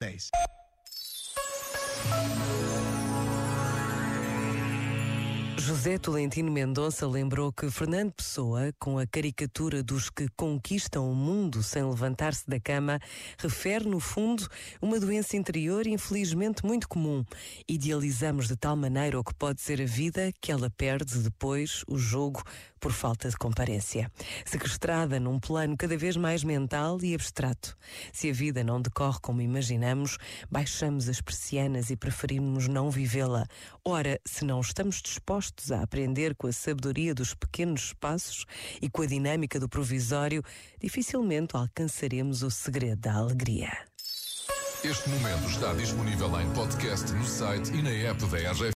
days. José Tolentino Mendonça lembrou que Fernando Pessoa, com a caricatura dos que conquistam o mundo sem levantar-se da cama, refere, no fundo, uma doença interior infelizmente muito comum. Idealizamos de tal maneira o que pode ser a vida que ela perde depois o jogo por falta de comparência. Sequestrada num plano cada vez mais mental e abstrato. Se a vida não decorre como imaginamos, baixamos as persianas e preferimos não vivê-la. Ora, se não estamos dispostos a aprender com a sabedoria dos pequenos espaços e com a dinâmica do provisório, dificilmente alcançaremos o segredo da alegria. Este momento está disponível em podcast no site e na app da RGF.